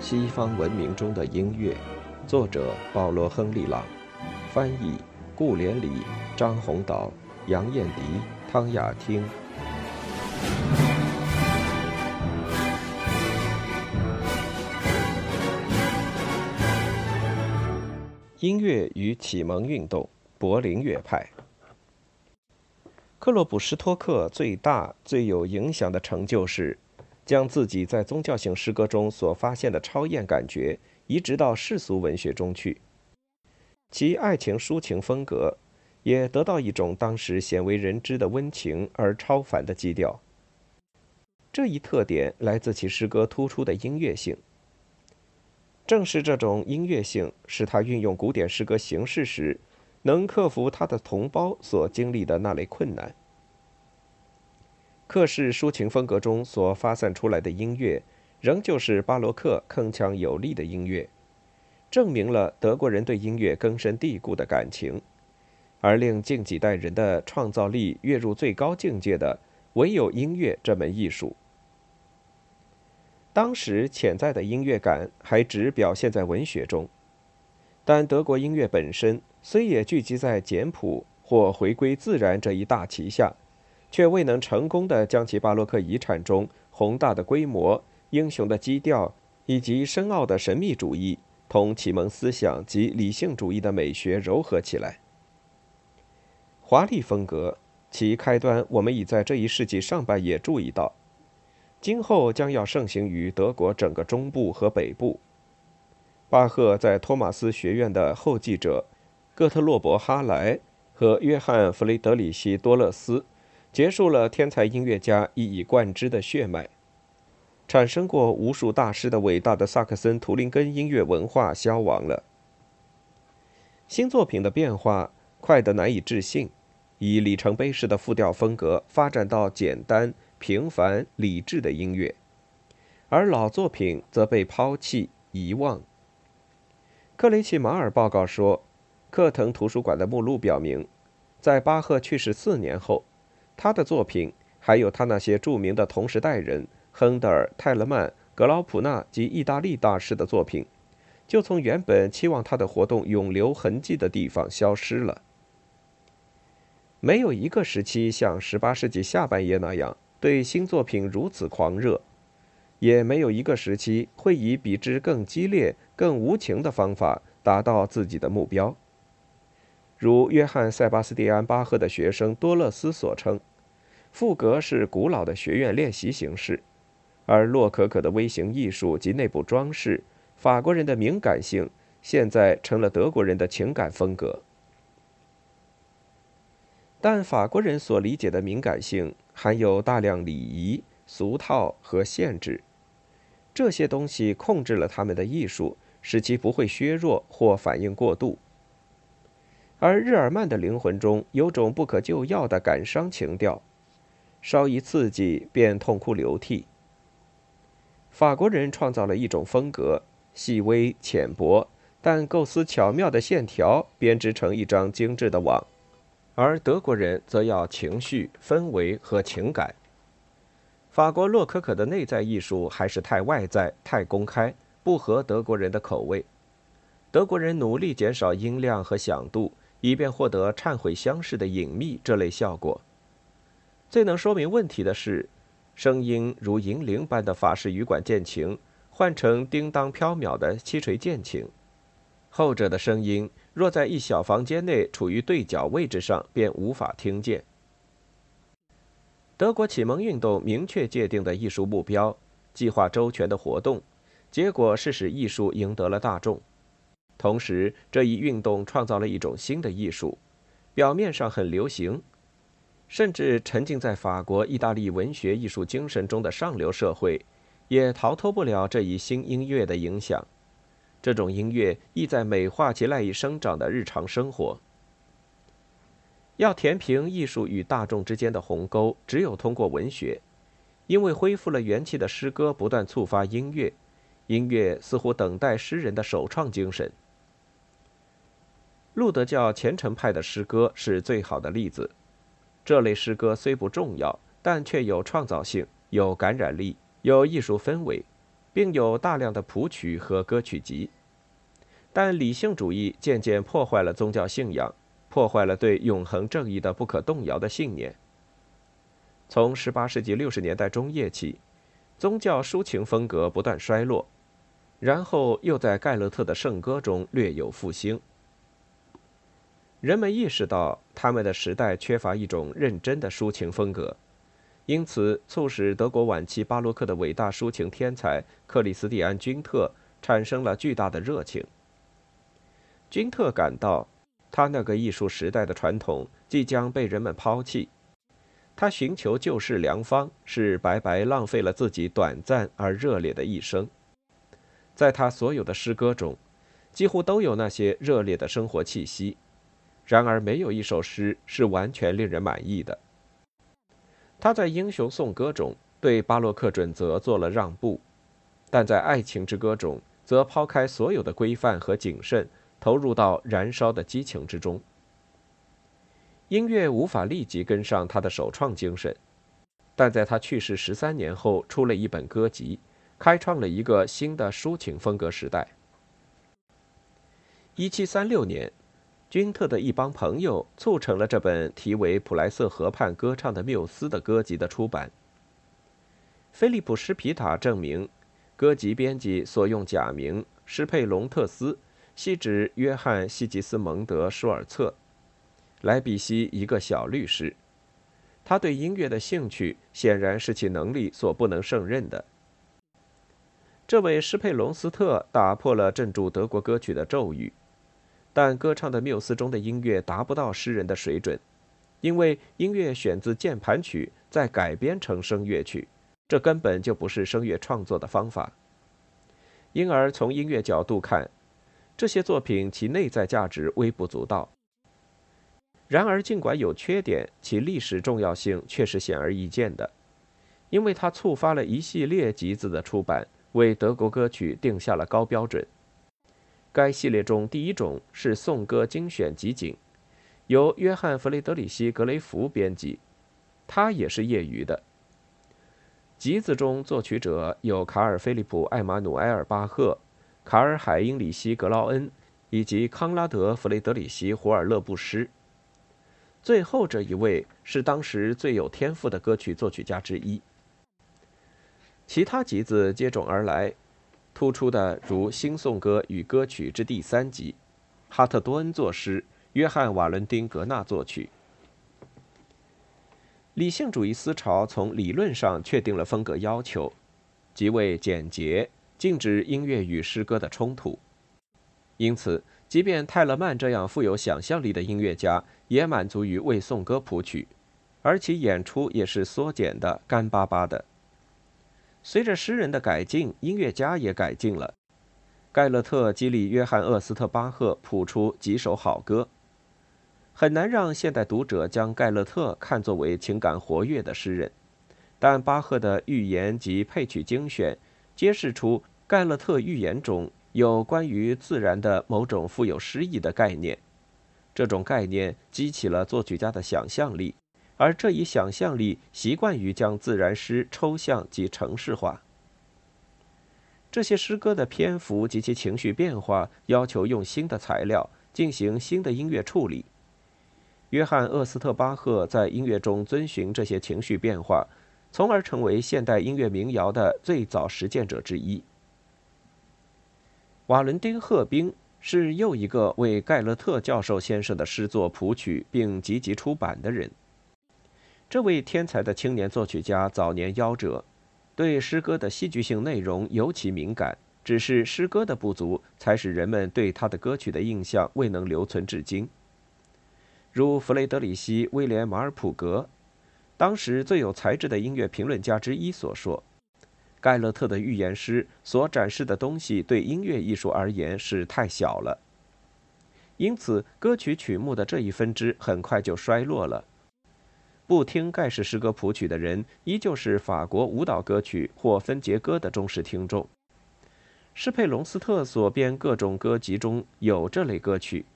西方文明中的音乐，作者保罗·亨利·朗，翻译顾连理、张宏岛、杨艳迪、汤雅汀。音乐与启蒙运动，柏林乐派。克洛普施托克最大、最有影响的成就是将自己在宗教性诗歌中所发现的超验感觉移植到世俗文学中去。其爱情抒情风格也得到一种当时鲜为人知的温情而超凡的基调。这一特点来自其诗歌突出的音乐性。正是这种音乐性，使他运用古典诗歌形式时，能克服他的同胞所经历的那类困难。克式抒情风格中所发散出来的音乐，仍旧是巴洛克铿锵有力的音乐，证明了德国人对音乐根深蒂固的感情，而令近几代人的创造力跃入最高境界的，唯有音乐这门艺术。当时潜在的音乐感还只表现在文学中，但德国音乐本身虽也聚集在简朴或回归自然这一大旗下，却未能成功的将其巴洛克遗产中宏大的规模、英雄的基调以及深奥的神秘主义同启蒙思想及理性主义的美学糅合起来。华丽风格其开端，我们已在这一世纪上半叶注意到。今后将要盛行于德国整个中部和北部。巴赫在托马斯学院的后继者哥特洛伯·哈莱和约翰·弗雷德里希·多勒斯结束了天才音乐家一以贯之的血脉。产生过无数大师的伟大的萨克森图林根音乐文化消亡了。新作品的变化快得难以置信，以里程碑式的复调风格发展到简单。平凡理智的音乐，而老作品则被抛弃遗忘。克雷奇马尔报告说，克腾图书馆的目录表明，在巴赫去世四年后，他的作品还有他那些著名的同时代人亨德尔、泰勒曼、格劳普纳及意大利大师的作品，就从原本期望他的活动永留痕迹的地方消失了。没有一个时期像十八世纪下半叶那样。对新作品如此狂热，也没有一个时期会以比之更激烈、更无情的方法达到自己的目标。如约翰·塞巴斯蒂安·巴赫的学生多勒斯所称，赋格是古老的学院练习形式，而洛可可的微型艺术及内部装饰，法国人的敏感性，现在成了德国人的情感风格。但法国人所理解的敏感性。含有大量礼仪、俗套和限制，这些东西控制了他们的艺术，使其不会削弱或反应过度。而日耳曼的灵魂中有种不可救药的感伤情调，稍一刺激便痛哭流涕。法国人创造了一种风格，细微浅薄，但构思巧妙的线条编织成一张精致的网。而德国人则要情绪、氛围和情感。法国洛可可的内在艺术还是太外在、太公开，不合德国人的口味。德国人努力减少音量和响度，以便获得忏悔相似的隐秘这类效果。最能说明问题的是，声音如银铃般的法式羽管键琴换成叮当飘渺的七锤键琴，后者的声音。若在一小房间内处于对角位置上，便无法听见。德国启蒙运动明确界定的艺术目标，计划周全的活动，结果是使艺术赢得了大众。同时，这一运动创造了一种新的艺术，表面上很流行，甚至沉浸在法国、意大利文学艺术精神中的上流社会，也逃脱不了这一新音乐的影响。这种音乐意在美化其赖以生长的日常生活。要填平艺术与大众之间的鸿沟，只有通过文学，因为恢复了元气的诗歌不断触发音乐，音乐似乎等待诗人的首创精神。路德教虔诚派的诗歌是最好的例子。这类诗歌虽不重要，但却有创造性、有感染力、有艺术氛围。并有大量的谱曲和歌曲集。但理性主义渐渐破坏了宗教信仰，破坏了对永恒正义的不可动摇的信念。从18世纪60年代中叶起，宗教抒情风格不断衰落，然后又在盖勒特的圣歌中略有复兴。人们意识到他们的时代缺乏一种认真的抒情风格，因此促使德国晚期巴洛克的伟大抒情天才克里斯蒂安·君特产生了巨大的热情。君特感到，他那个艺术时代的传统即将被人们抛弃。他寻求救世良方，是白白浪费了自己短暂而热烈的一生。在他所有的诗歌中，几乎都有那些热烈的生活气息。然而，没有一首诗是完全令人满意的。他在《英雄颂歌》中对巴洛克准则做了让步，但在《爱情之歌》中则抛开所有的规范和谨慎，投入到燃烧的激情之中。音乐无法立即跟上他的首创精神，但在他去世十三年后，出了一本歌集，开创了一个新的抒情风格时代。一七三六年，君特的一帮朋友促成了这本题为《普莱瑟河畔歌唱的缪斯》的歌集的出版。菲利普·施皮塔证明，歌集编辑所用假名施佩隆特斯，系指约翰·西吉斯蒙德·舒尔策。莱比锡一个小律师，他对音乐的兴趣显然是其能力所不能胜任的。这位施佩隆斯特打破了镇住德国歌曲的咒语，但歌唱的缪斯中的音乐达不到诗人的水准，因为音乐选自键盘曲，再改编成声乐曲，这根本就不是声乐创作的方法。因而从音乐角度看，这些作品其内在价值微不足道。然而，尽管有缺点，其历史重要性却是显而易见的，因为它触发了一系列集子的出版，为德国歌曲定下了高标准。该系列中第一种是颂歌精选集锦，由约翰·弗雷德里希·格雷弗编辑，他也是业余的。集子中作曲者有卡尔·菲利普·艾马努埃尔·巴赫、卡尔·海因里希·格劳恩以及康拉德·弗雷德里希·胡尔勒布施。最后这一位是当时最有天赋的歌曲作曲家之一。其他集子接踵而来，突出的如《新颂歌与歌曲》之第三集，哈特多恩作诗，约翰瓦伦丁格纳作曲。理性主义思潮从理论上确定了风格要求，即为简洁，禁止音乐与诗歌的冲突。因此，即便泰勒曼这样富有想象力的音乐家。也满足于为颂歌谱曲，而其演出也是缩减的、干巴巴的。随着诗人的改进，音乐家也改进了。盖勒特激励约翰·厄斯特巴赫谱出几首好歌。很难让现代读者将盖勒特看作为情感活跃的诗人，但巴赫的寓言及配曲精选揭示出盖勒特寓言中有关于自然的某种富有诗意的概念。这种概念激起了作曲家的想象力，而这一想象力习惯于将自然诗抽象及程式化。这些诗歌的篇幅及其情绪变化要求用新的材料进行新的音乐处理。约翰·厄斯特巴赫在音乐中遵循这些情绪变化，从而成为现代音乐民谣的最早实践者之一。瓦伦丁·赫宾。是又一个为盖勒特教授先生的诗作谱曲并积极出版的人。这位天才的青年作曲家早年夭折，对诗歌的戏剧性内容尤其敏感。只是诗歌的不足，才使人们对他的歌曲的印象未能留存至今。如弗雷德里希·威廉·马尔普格，当时最有才智的音乐评论家之一所说。盖勒特的预言诗所展示的东西对音乐艺术而言是太小了，因此歌曲曲目的这一分支很快就衰落了。不听盖世诗歌谱曲的人，依旧是法国舞蹈歌曲或分节歌的忠实听众。施佩隆斯特所编各种歌集中有这类歌曲，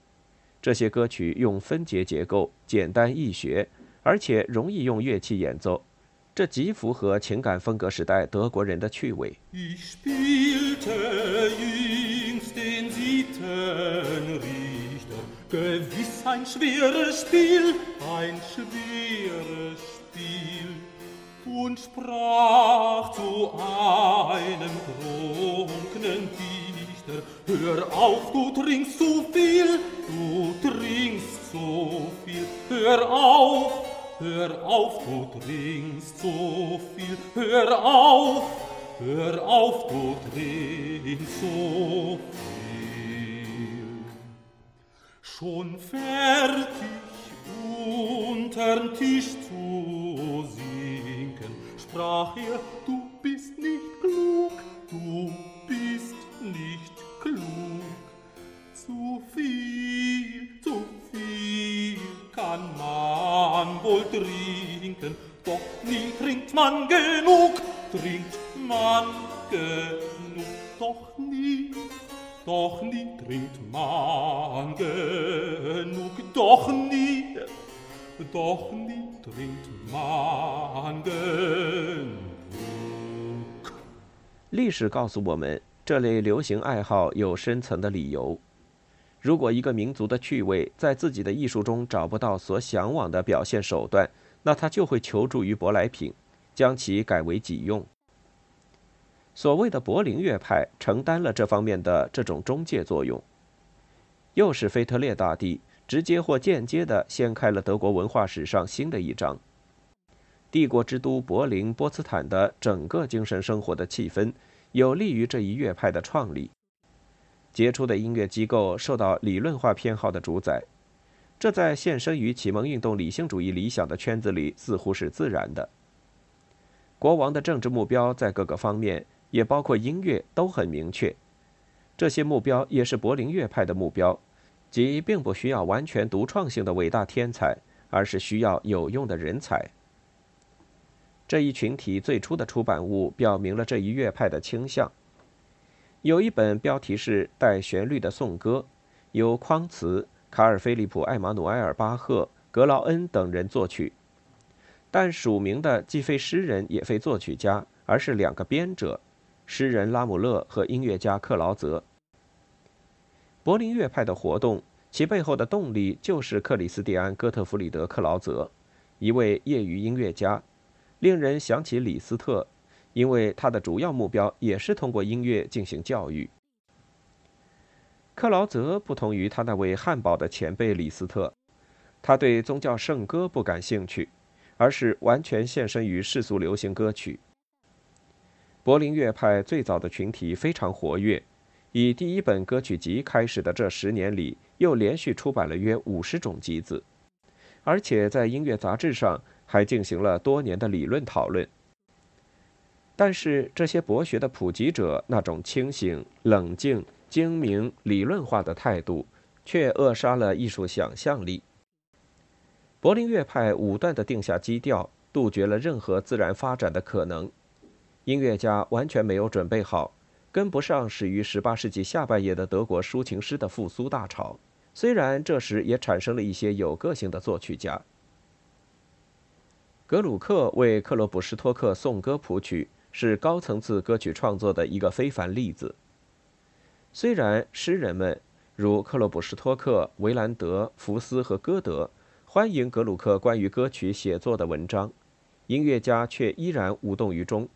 这些歌曲用分节结构，简单易学，而且容易用乐器演奏。这极符合情感风格时代德国人的趣味。Gewiss ein schweres Spiel, ein schweres Spiel. Und sprach zu einem trunkenen Dichter, Hör auf, du trinkst zu viel, du trinkst zu viel. Hör auf, hör auf, du trinkst zu viel. Hör auf, hör auf, du trinkst zu viel. Schon fertig unterm Tisch zu sinken, sprach er, du bist nicht klug, du bist nicht klug. Zu viel, zu viel kann man wohl trinken, doch nie trinkt man genug, trinkt man genug, doch nie, doch nie trinkt man genug, doch nie, doch nie trinkt man genug。历史告诉我们，这类流行爱好有深层的理由。如果一个民族的趣味在自己的艺术中找不到所向往的表现手段，那他就会求助于舶来品，将其改为己用。所谓的柏林乐派承担了这方面的这种中介作用，又是腓特烈大帝直接或间接地掀开了德国文化史上新的一章。帝国之都柏林波茨坦的整个精神生活的气氛，有利于这一乐派的创立。杰出的音乐机构受到理论化偏好的主宰，这在献身于启蒙运动理性主义理想的圈子里似乎是自然的。国王的政治目标在各个方面，也包括音乐，都很明确。这些目标也是柏林乐派的目标，即并不需要完全独创性的伟大天才，而是需要有用的人才。这一群体最初的出版物表明了这一乐派的倾向。有一本标题是《带旋律的颂歌》，由匡茨、卡尔·菲利普·艾马努埃尔·巴赫、格劳恩等人作曲，但署名的既非诗人也非作曲家，而是两个编者：诗人拉姆勒和音乐家克劳泽。柏林乐派的活动，其背后的动力就是克里斯蒂安·哥特弗里德·克劳泽，一位业余音乐家，令人想起李斯特。因为他的主要目标也是通过音乐进行教育。克劳泽不同于他那位汉堡的前辈李斯特，他对宗教圣歌不感兴趣，而是完全献身于世俗流行歌曲。柏林乐派最早的群体非常活跃，以第一本歌曲集开始的这十年里，又连续出版了约五十种集子，而且在音乐杂志上还进行了多年的理论讨论。但是这些博学的普及者那种清醒、冷静、精明、理论化的态度，却扼杀了艺术想象力。柏林乐派武断地定下基调，杜绝了任何自然发展的可能。音乐家完全没有准备好，跟不上始于18世纪下半叶的德国抒情诗的复苏大潮。虽然这时也产生了一些有个性的作曲家，格鲁克为克洛普什托克颂歌谱曲。是高层次歌曲创作的一个非凡例子。虽然诗人们如克洛普什托克、维兰德、福斯和歌德欢迎格鲁克关于歌曲写作的文章，音乐家却依然无动于衷。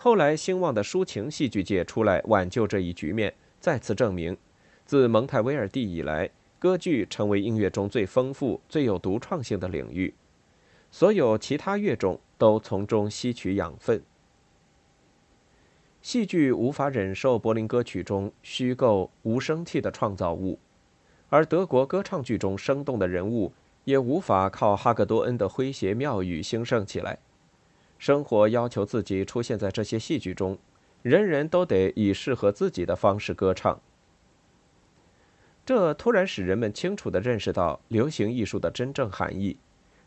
后来兴旺的抒情戏剧界出来挽救这一局面，再次证明，自蒙泰威尔第以来，歌剧成为音乐中最丰富、最有独创性的领域，所有其他乐种都从中吸取养分。戏剧无法忍受柏林歌曲中虚构无生气的创造物，而德国歌唱剧中生动的人物也无法靠哈格多恩的诙谐妙语兴盛起来。生活要求自己出现在这些戏剧中，人人都得以适合自己的方式歌唱。这突然使人们清楚地认识到流行艺术的真正含义，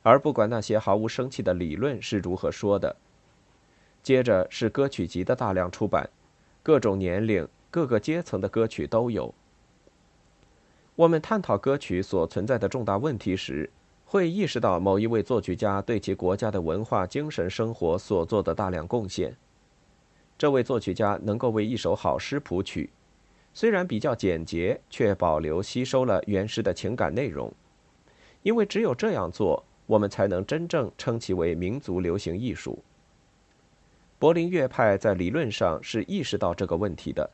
而不管那些毫无生气的理论是如何说的。接着是歌曲集的大量出版，各种年龄、各个阶层的歌曲都有。我们探讨歌曲所存在的重大问题时，会意识到某一位作曲家对其国家的文化精神生活所做的大量贡献。这位作曲家能够为一首好诗谱曲，虽然比较简洁，却保留吸收了原诗的情感内容。因为只有这样做，我们才能真正称其为民族流行艺术。柏林乐派在理论上是意识到这个问题的，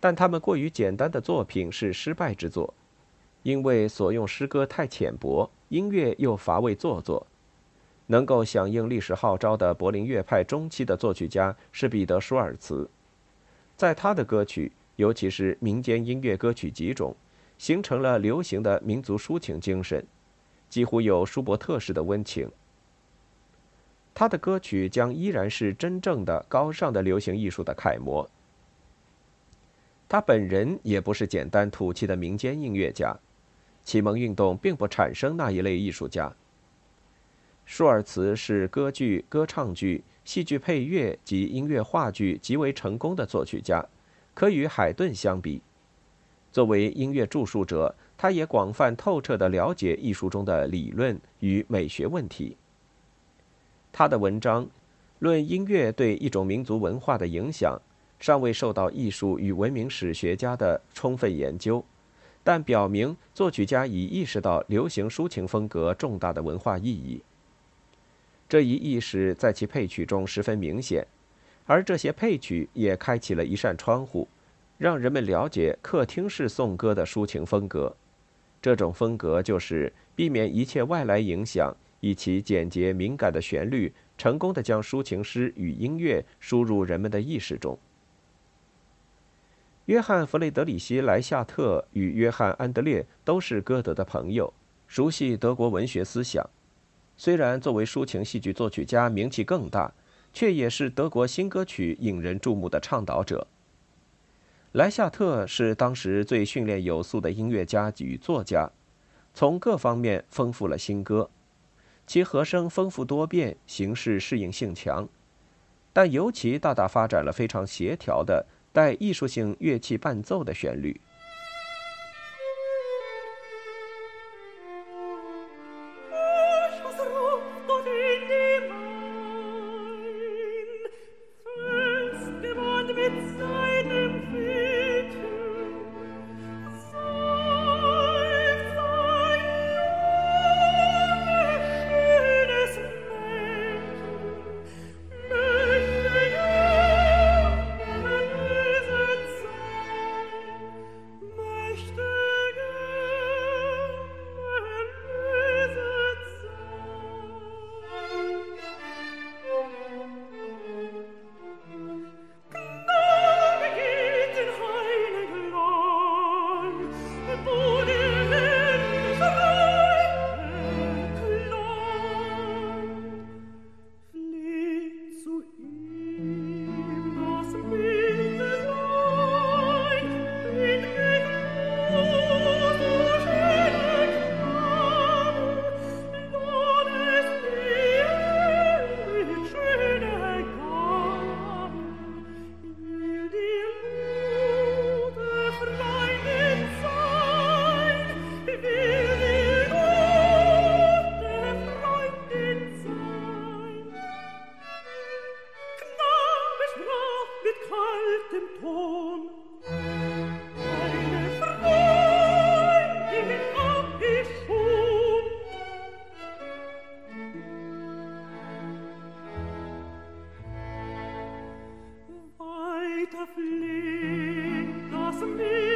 但他们过于简单的作品是失败之作，因为所用诗歌太浅薄。音乐又乏味做作，能够响应历史号召的柏林乐派中期的作曲家是彼得·舒尔茨，在他的歌曲，尤其是民间音乐歌曲集中，形成了流行的民族抒情精神，几乎有舒伯特式的温情。他的歌曲将依然是真正的高尚的流行艺术的楷模。他本人也不是简单土气的民间音乐家。启蒙运动并不产生那一类艺术家。舒尔茨是歌剧、歌唱剧、戏剧配乐及音乐话剧极为成功的作曲家，可与海顿相比。作为音乐著述者，他也广泛透彻地了解艺术中的理论与美学问题。他的文章《论音乐对一种民族文化的影响》尚未受到艺术与文明史学家的充分研究。但表明，作曲家已意识到流行抒情风格重大的文化意义。这一意识在其配曲中十分明显，而这些配曲也开启了一扇窗户，让人们了解客厅式颂歌的抒情风格。这种风格就是避免一切外来影响，以其简洁敏感的旋律，成功的将抒情诗与音乐输入人们的意识中。约翰·弗雷德里希·莱夏特与约翰·安德烈都是歌德的朋友，熟悉德国文学思想。虽然作为抒情戏剧作曲家名气更大，却也是德国新歌曲引人注目的倡导者。莱夏特是当时最训练有素的音乐家与作家，从各方面丰富了新歌。其和声丰富多变，形式适应性强，但尤其大大发展了非常协调的。带艺术性乐器伴奏的旋律。me.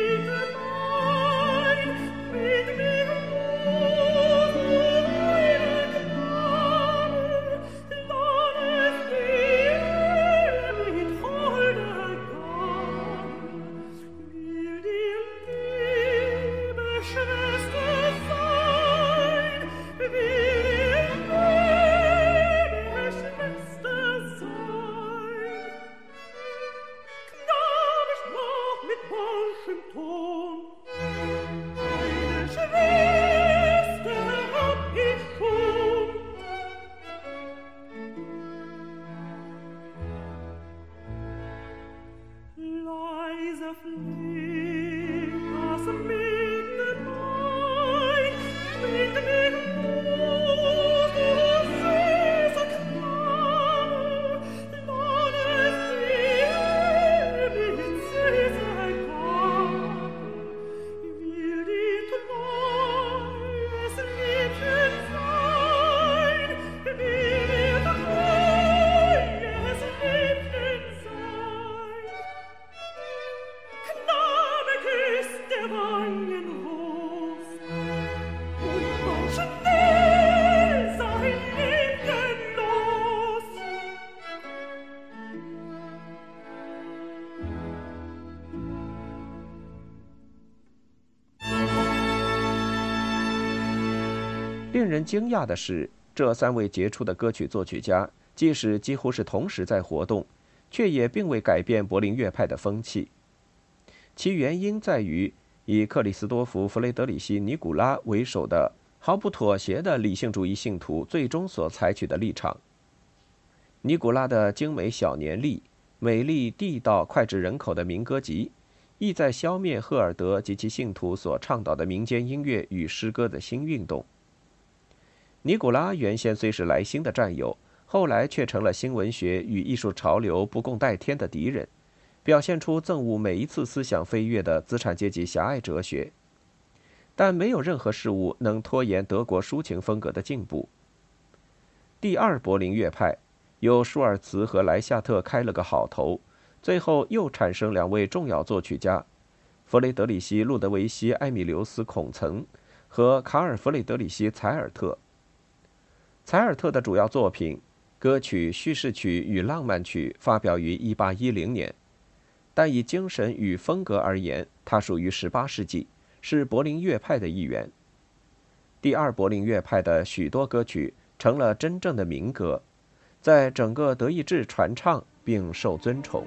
令人惊讶的是，这三位杰出的歌曲作曲家，即使几乎是同时在活动，却也并未改变柏林乐派的风气。其原因在于，以克里斯多夫·弗雷德里希·尼古拉为首的毫不妥协的理性主义信徒最终所采取的立场。尼古拉的精美小年历、美丽地道、脍炙人口的民歌集，意在消灭赫尔德及其信徒所倡导的民间音乐与诗歌的新运动。尼古拉原先虽是莱辛的战友，后来却成了新文学与艺术潮流不共戴天的敌人，表现出憎恶每一次思想飞跃的资产阶级狭隘哲学。但没有任何事物能拖延德国抒情风格的进步。第二柏林乐派由舒尔茨和莱夏特开了个好头，最后又产生两位重要作曲家：弗雷德里希·路德维希·埃米留斯·孔岑和卡尔·弗雷德里希·采尔特。采尔特的主要作品，歌曲、叙事曲与浪漫曲发表于1810年，但以精神与风格而言，他属于18世纪，是柏林乐派的一员。第二柏林乐派的许多歌曲成了真正的民歌，在整个德意志传唱并受尊崇。